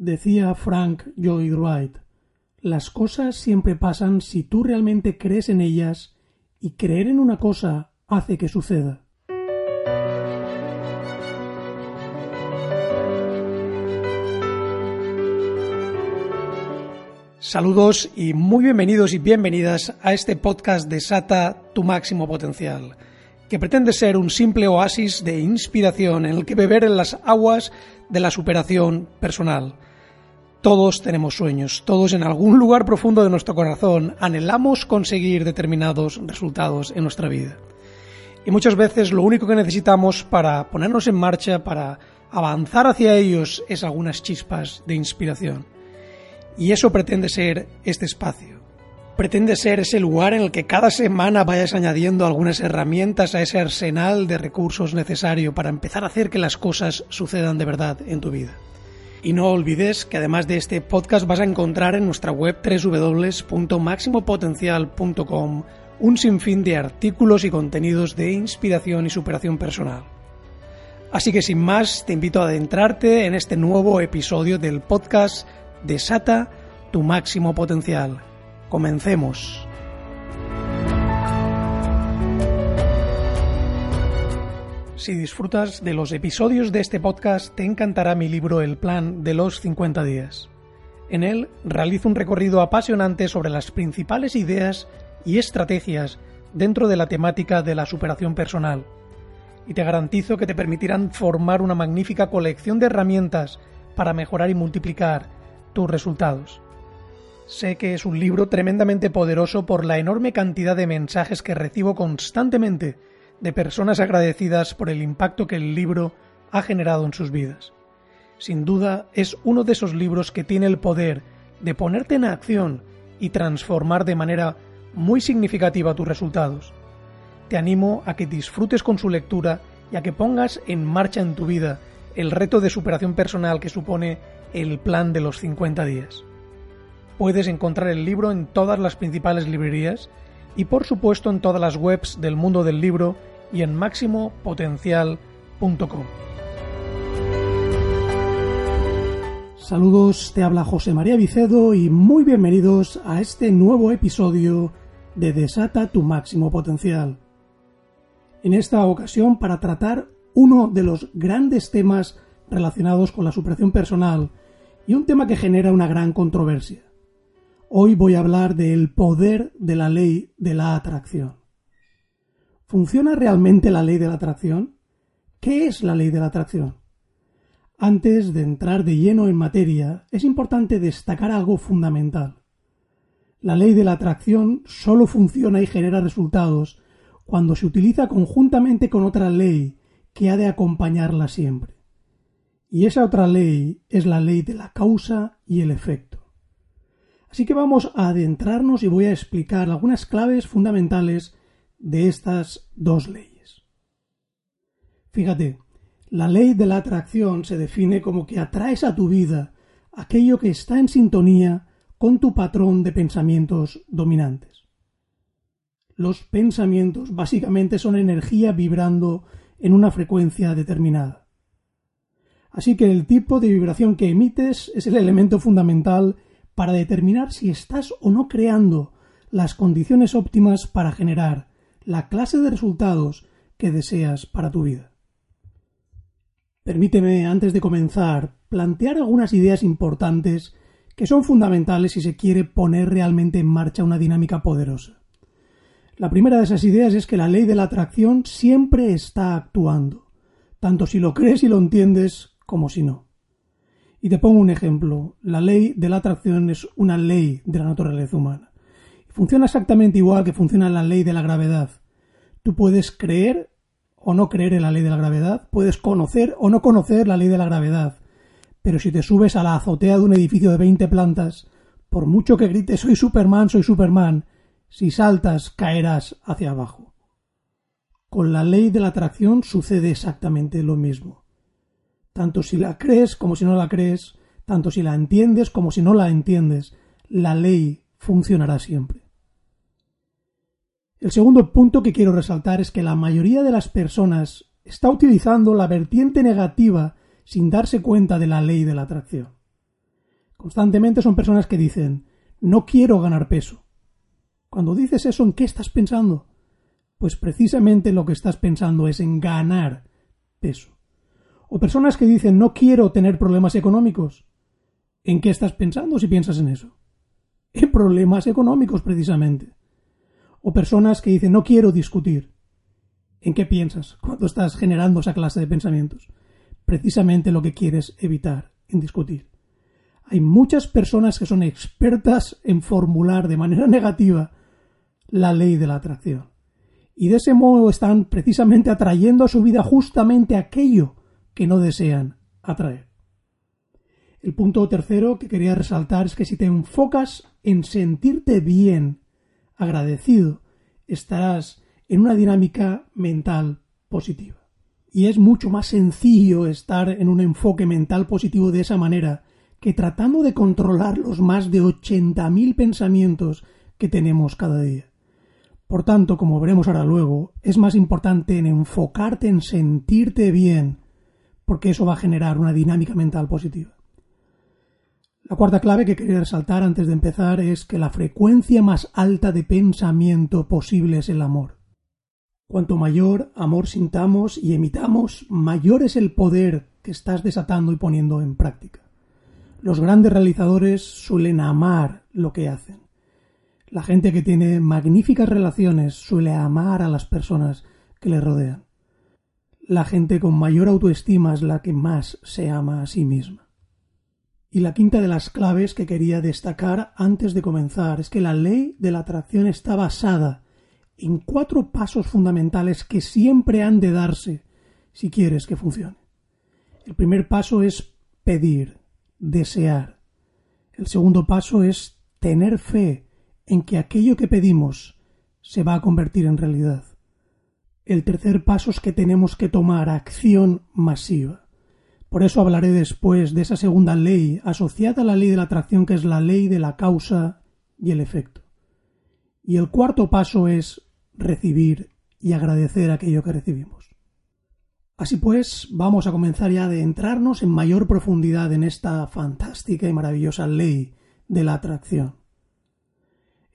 Decía Frank Lloyd Wright, las cosas siempre pasan si tú realmente crees en ellas y creer en una cosa hace que suceda. Saludos y muy bienvenidos y bienvenidas a este podcast de Sata tu máximo potencial, que pretende ser un simple oasis de inspiración en el que beber en las aguas de la superación personal todos tenemos sueños, todos en algún lugar profundo de nuestro corazón anhelamos conseguir determinados resultados en nuestra vida. Y muchas veces lo único que necesitamos para ponernos en marcha, para avanzar hacia ellos, es algunas chispas de inspiración. Y eso pretende ser este espacio. Pretende ser ese lugar en el que cada semana vayas añadiendo algunas herramientas a ese arsenal de recursos necesario para empezar a hacer que las cosas sucedan de verdad en tu vida. Y no olvides que además de este podcast vas a encontrar en nuestra web www.maximopotencial.com un sinfín de artículos y contenidos de inspiración y superación personal. Así que sin más, te invito a adentrarte en este nuevo episodio del podcast Desata tu máximo potencial. Comencemos. Si disfrutas de los episodios de este podcast, te encantará mi libro El Plan de los 50 días. En él realizo un recorrido apasionante sobre las principales ideas y estrategias dentro de la temática de la superación personal. Y te garantizo que te permitirán formar una magnífica colección de herramientas para mejorar y multiplicar tus resultados. Sé que es un libro tremendamente poderoso por la enorme cantidad de mensajes que recibo constantemente de personas agradecidas por el impacto que el libro ha generado en sus vidas. Sin duda es uno de esos libros que tiene el poder de ponerte en acción y transformar de manera muy significativa tus resultados. Te animo a que disfrutes con su lectura y a que pongas en marcha en tu vida el reto de superación personal que supone el plan de los 50 días. Puedes encontrar el libro en todas las principales librerías y por supuesto en todas las webs del mundo del libro y en máximopotencial.com. Saludos, te habla José María Vicedo y muy bienvenidos a este nuevo episodio de Desata tu máximo potencial. En esta ocasión para tratar uno de los grandes temas relacionados con la superación personal y un tema que genera una gran controversia. Hoy voy a hablar del poder de la ley de la atracción. ¿Funciona realmente la ley de la atracción? ¿Qué es la ley de la atracción? Antes de entrar de lleno en materia, es importante destacar algo fundamental. La ley de la atracción solo funciona y genera resultados cuando se utiliza conjuntamente con otra ley que ha de acompañarla siempre. Y esa otra ley es la ley de la causa y el efecto. Así que vamos a adentrarnos y voy a explicar algunas claves fundamentales de estas dos leyes. Fíjate, la ley de la atracción se define como que atraes a tu vida aquello que está en sintonía con tu patrón de pensamientos dominantes. Los pensamientos básicamente son energía vibrando en una frecuencia determinada. Así que el tipo de vibración que emites es el elemento fundamental para determinar si estás o no creando las condiciones óptimas para generar la clase de resultados que deseas para tu vida. Permíteme, antes de comenzar, plantear algunas ideas importantes que son fundamentales si se quiere poner realmente en marcha una dinámica poderosa. La primera de esas ideas es que la ley de la atracción siempre está actuando, tanto si lo crees y lo entiendes como si no. Y te pongo un ejemplo. La ley de la atracción es una ley de la naturaleza humana. Funciona exactamente igual que funciona la ley de la gravedad. Tú puedes creer o no creer en la ley de la gravedad, puedes conocer o no conocer la ley de la gravedad, Pero si te subes a la azotea de un edificio de 20 plantas, por mucho que grites soy Superman, soy Superman, si saltas caerás hacia abajo. Con la ley de la atracción sucede exactamente lo mismo. Tanto si la crees como si no la crees, tanto si la entiendes como si no la entiendes, la ley funcionará siempre. El segundo punto que quiero resaltar es que la mayoría de las personas está utilizando la vertiente negativa sin darse cuenta de la ley de la atracción. Constantemente son personas que dicen no quiero ganar peso. Cuando dices eso, ¿en qué estás pensando? Pues precisamente lo que estás pensando es en ganar peso. O personas que dicen no quiero tener problemas económicos. ¿En qué estás pensando si piensas en eso? En problemas económicos precisamente. O personas que dicen no quiero discutir. ¿En qué piensas cuando estás generando esa clase de pensamientos? Precisamente lo que quieres evitar en discutir. Hay muchas personas que son expertas en formular de manera negativa la ley de la atracción. Y de ese modo están precisamente atrayendo a su vida justamente aquello que no desean atraer. El punto tercero que quería resaltar es que si te enfocas en sentirte bien, agradecido, estarás en una dinámica mental positiva. Y es mucho más sencillo estar en un enfoque mental positivo de esa manera que tratando de controlar los más de 80.000 pensamientos que tenemos cada día. Por tanto, como veremos ahora luego, es más importante en enfocarte en sentirte bien, porque eso va a generar una dinámica mental positiva. La cuarta clave que quería resaltar antes de empezar es que la frecuencia más alta de pensamiento posible es el amor. Cuanto mayor amor sintamos y emitamos, mayor es el poder que estás desatando y poniendo en práctica. Los grandes realizadores suelen amar lo que hacen. La gente que tiene magníficas relaciones suele amar a las personas que le rodean. La gente con mayor autoestima es la que más se ama a sí misma. Y la quinta de las claves que quería destacar antes de comenzar es que la ley de la atracción está basada en cuatro pasos fundamentales que siempre han de darse si quieres que funcione. El primer paso es pedir, desear. El segundo paso es tener fe en que aquello que pedimos se va a convertir en realidad. El tercer paso es que tenemos que tomar acción masiva. Por eso hablaré después de esa segunda ley asociada a la ley de la atracción que es la ley de la causa y el efecto. Y el cuarto paso es recibir y agradecer aquello que recibimos. Así pues, vamos a comenzar ya de entrarnos en mayor profundidad en esta fantástica y maravillosa ley de la atracción.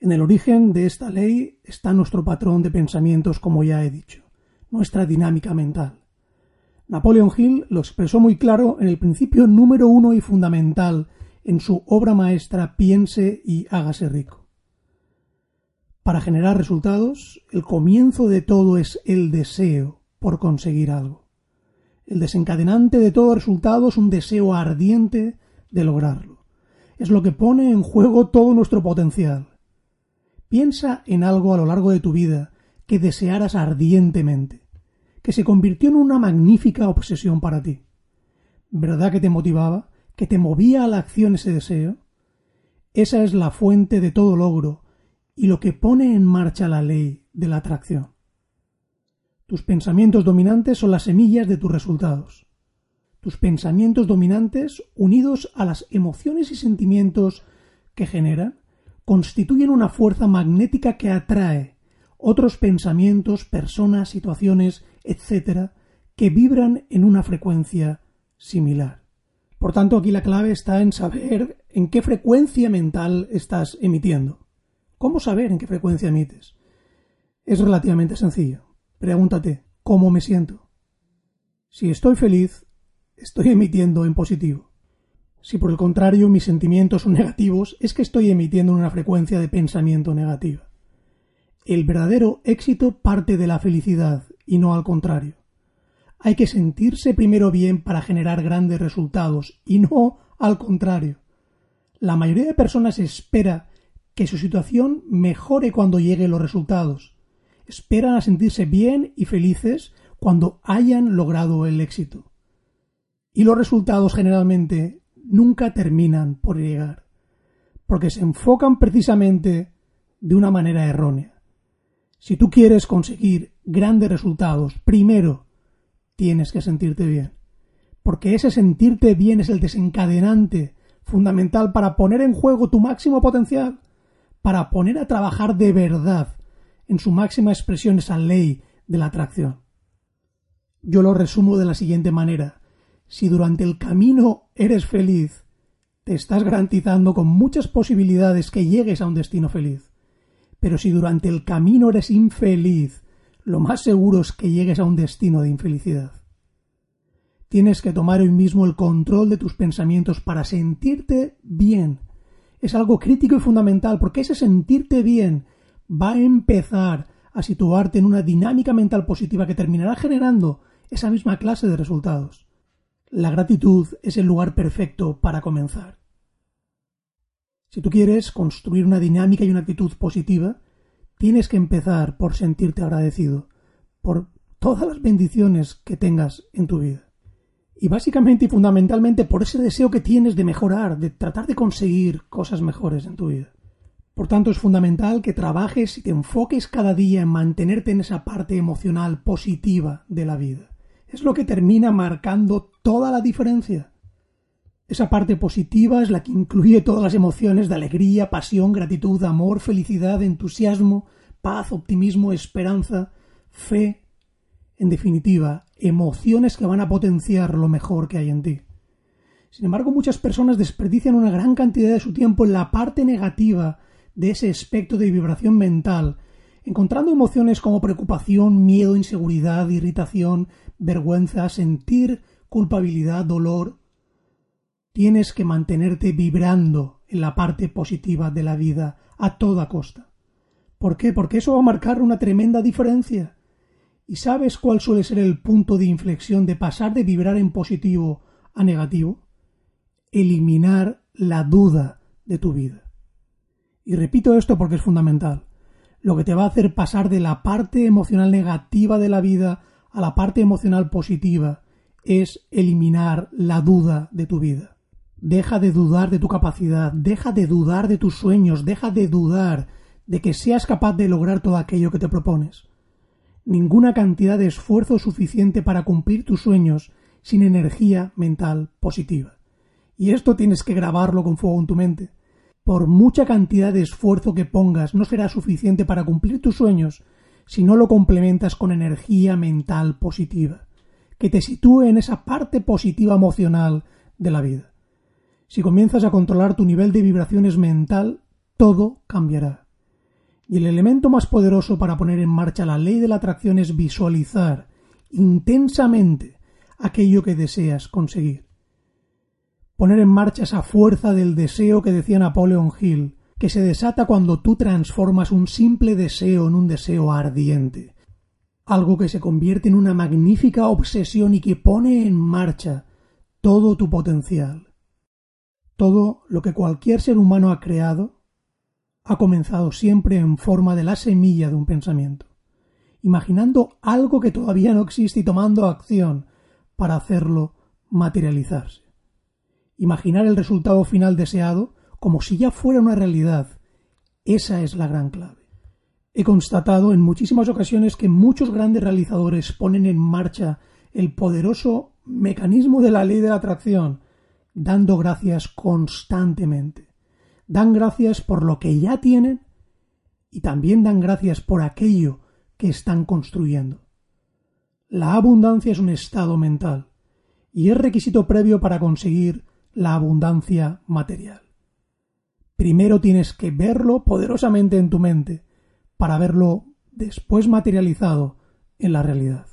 En el origen de esta ley está nuestro patrón de pensamientos, como ya he dicho, nuestra dinámica mental. Napoleon Hill lo expresó muy claro en el principio número uno y fundamental en su obra maestra Piense y hágase rico. Para generar resultados, el comienzo de todo es el deseo por conseguir algo. El desencadenante de todo resultado es un deseo ardiente de lograrlo. Es lo que pone en juego todo nuestro potencial. Piensa en algo a lo largo de tu vida que desearas ardientemente que se convirtió en una magnífica obsesión para ti. ¿Verdad que te motivaba? ¿Que te movía a la acción ese deseo? Esa es la fuente de todo logro y lo que pone en marcha la ley de la atracción. Tus pensamientos dominantes son las semillas de tus resultados. Tus pensamientos dominantes, unidos a las emociones y sentimientos que generan, constituyen una fuerza magnética que atrae otros pensamientos, personas, situaciones, etcétera, que vibran en una frecuencia similar. Por tanto, aquí la clave está en saber en qué frecuencia mental estás emitiendo. ¿Cómo saber en qué frecuencia emites? Es relativamente sencillo. Pregúntate, ¿cómo me siento? Si estoy feliz, estoy emitiendo en positivo. Si por el contrario mis sentimientos son negativos, es que estoy emitiendo una frecuencia de pensamiento negativa. El verdadero éxito parte de la felicidad y no al contrario. Hay que sentirse primero bien para generar grandes resultados y no al contrario. La mayoría de personas espera que su situación mejore cuando lleguen los resultados. Esperan a sentirse bien y felices cuando hayan logrado el éxito. Y los resultados generalmente nunca terminan por llegar, porque se enfocan precisamente de una manera errónea. Si tú quieres conseguir grandes resultados, primero tienes que sentirte bien, porque ese sentirte bien es el desencadenante fundamental para poner en juego tu máximo potencial, para poner a trabajar de verdad en su máxima expresión esa ley de la atracción. Yo lo resumo de la siguiente manera. Si durante el camino eres feliz, te estás garantizando con muchas posibilidades que llegues a un destino feliz. Pero si durante el camino eres infeliz, lo más seguro es que llegues a un destino de infelicidad. Tienes que tomar hoy mismo el control de tus pensamientos para sentirte bien. Es algo crítico y fundamental porque ese sentirte bien va a empezar a situarte en una dinámica mental positiva que terminará generando esa misma clase de resultados. La gratitud es el lugar perfecto para comenzar. Si tú quieres construir una dinámica y una actitud positiva, tienes que empezar por sentirte agradecido por todas las bendiciones que tengas en tu vida. Y básicamente y fundamentalmente por ese deseo que tienes de mejorar, de tratar de conseguir cosas mejores en tu vida. Por tanto, es fundamental que trabajes y te enfoques cada día en mantenerte en esa parte emocional positiva de la vida. Es lo que termina marcando toda la diferencia. Esa parte positiva es la que incluye todas las emociones de alegría, pasión, gratitud, amor, felicidad, entusiasmo, paz, optimismo, esperanza, fe. En definitiva, emociones que van a potenciar lo mejor que hay en ti. Sin embargo, muchas personas desperdician una gran cantidad de su tiempo en la parte negativa de ese espectro de vibración mental, encontrando emociones como preocupación, miedo, inseguridad, irritación, vergüenza, sentir culpabilidad, dolor. Tienes que mantenerte vibrando en la parte positiva de la vida a toda costa. ¿Por qué? Porque eso va a marcar una tremenda diferencia. ¿Y sabes cuál suele ser el punto de inflexión de pasar de vibrar en positivo a negativo? Eliminar la duda de tu vida. Y repito esto porque es fundamental. Lo que te va a hacer pasar de la parte emocional negativa de la vida a la parte emocional positiva es eliminar la duda de tu vida. Deja de dudar de tu capacidad, deja de dudar de tus sueños, deja de dudar de que seas capaz de lograr todo aquello que te propones. Ninguna cantidad de esfuerzo suficiente para cumplir tus sueños sin energía mental positiva. Y esto tienes que grabarlo con fuego en tu mente por mucha cantidad de esfuerzo que pongas, no será suficiente para cumplir tus sueños si no lo complementas con energía mental positiva, que te sitúe en esa parte positiva emocional de la vida. Si comienzas a controlar tu nivel de vibraciones mental, todo cambiará. Y el elemento más poderoso para poner en marcha la ley de la atracción es visualizar intensamente aquello que deseas conseguir poner en marcha esa fuerza del deseo que decía Napoleon Hill, que se desata cuando tú transformas un simple deseo en un deseo ardiente, algo que se convierte en una magnífica obsesión y que pone en marcha todo tu potencial. Todo lo que cualquier ser humano ha creado ha comenzado siempre en forma de la semilla de un pensamiento, imaginando algo que todavía no existe y tomando acción para hacerlo materializarse imaginar el resultado final deseado como si ya fuera una realidad. Esa es la gran clave. He constatado en muchísimas ocasiones que muchos grandes realizadores ponen en marcha el poderoso mecanismo de la ley de la atracción, dando gracias constantemente. Dan gracias por lo que ya tienen y también dan gracias por aquello que están construyendo. La abundancia es un estado mental y es requisito previo para conseguir la abundancia material. Primero tienes que verlo poderosamente en tu mente para verlo después materializado en la realidad.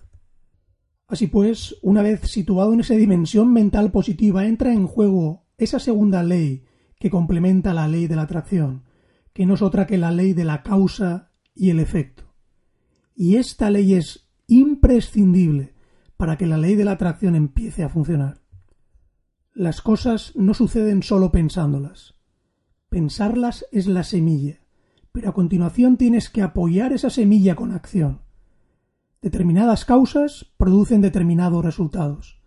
Así pues, una vez situado en esa dimensión mental positiva, entra en juego esa segunda ley que complementa la ley de la atracción, que no es otra que la ley de la causa y el efecto. Y esta ley es imprescindible para que la ley de la atracción empiece a funcionar. Las cosas no suceden solo pensándolas. Pensarlas es la semilla, pero a continuación tienes que apoyar esa semilla con acción. Determinadas causas producen determinados resultados.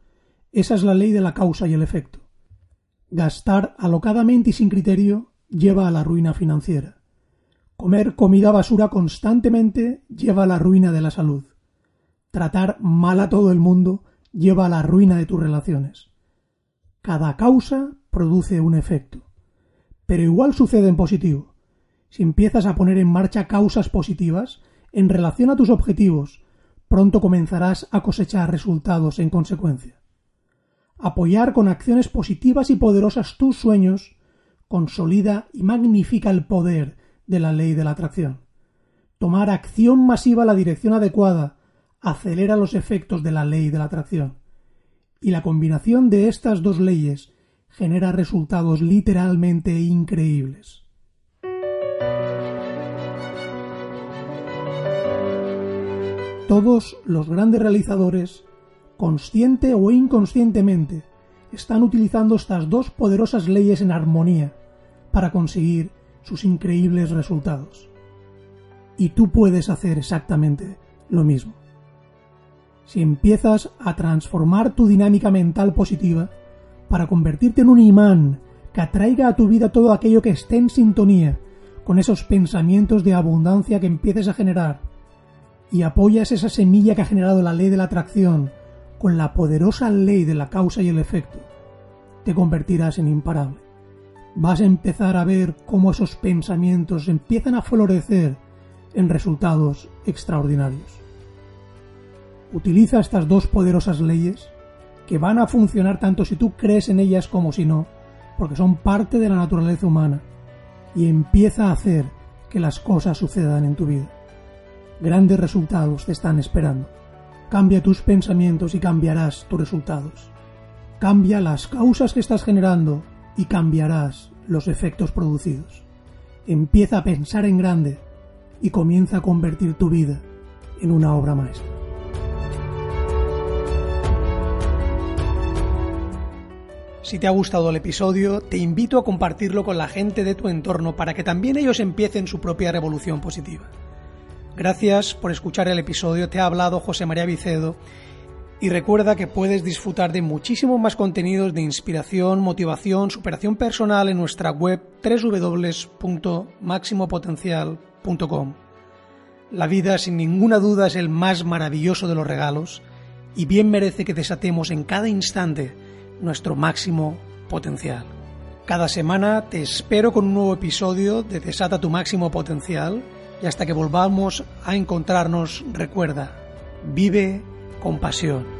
Esa es la ley de la causa y el efecto. Gastar alocadamente y sin criterio lleva a la ruina financiera. Comer comida basura constantemente lleva a la ruina de la salud. Tratar mal a todo el mundo lleva a la ruina de tus relaciones. Cada causa produce un efecto. Pero igual sucede en positivo. Si empiezas a poner en marcha causas positivas en relación a tus objetivos, pronto comenzarás a cosechar resultados en consecuencia. Apoyar con acciones positivas y poderosas tus sueños consolida y magnifica el poder de la ley de la atracción. Tomar acción masiva la dirección adecuada acelera los efectos de la ley de la atracción. Y la combinación de estas dos leyes genera resultados literalmente increíbles. Todos los grandes realizadores, consciente o inconscientemente, están utilizando estas dos poderosas leyes en armonía para conseguir sus increíbles resultados. Y tú puedes hacer exactamente lo mismo. Si empiezas a transformar tu dinámica mental positiva para convertirte en un imán que atraiga a tu vida todo aquello que esté en sintonía con esos pensamientos de abundancia que empieces a generar y apoyas esa semilla que ha generado la ley de la atracción con la poderosa ley de la causa y el efecto, te convertirás en imparable. Vas a empezar a ver cómo esos pensamientos empiezan a florecer en resultados extraordinarios. Utiliza estas dos poderosas leyes que van a funcionar tanto si tú crees en ellas como si no, porque son parte de la naturaleza humana, y empieza a hacer que las cosas sucedan en tu vida. Grandes resultados te están esperando. Cambia tus pensamientos y cambiarás tus resultados. Cambia las causas que estás generando y cambiarás los efectos producidos. Empieza a pensar en grande y comienza a convertir tu vida en una obra maestra. Si te ha gustado el episodio, te invito a compartirlo con la gente de tu entorno para que también ellos empiecen su propia revolución positiva. Gracias por escuchar el episodio, te ha hablado José María Vicedo y recuerda que puedes disfrutar de muchísimos más contenidos de inspiración, motivación, superación personal en nuestra web www.maximopotencial.com. La vida sin ninguna duda es el más maravilloso de los regalos y bien merece que desatemos en cada instante nuestro máximo potencial. Cada semana te espero con un nuevo episodio de Desata tu máximo potencial y hasta que volvamos a encontrarnos recuerda, vive con pasión.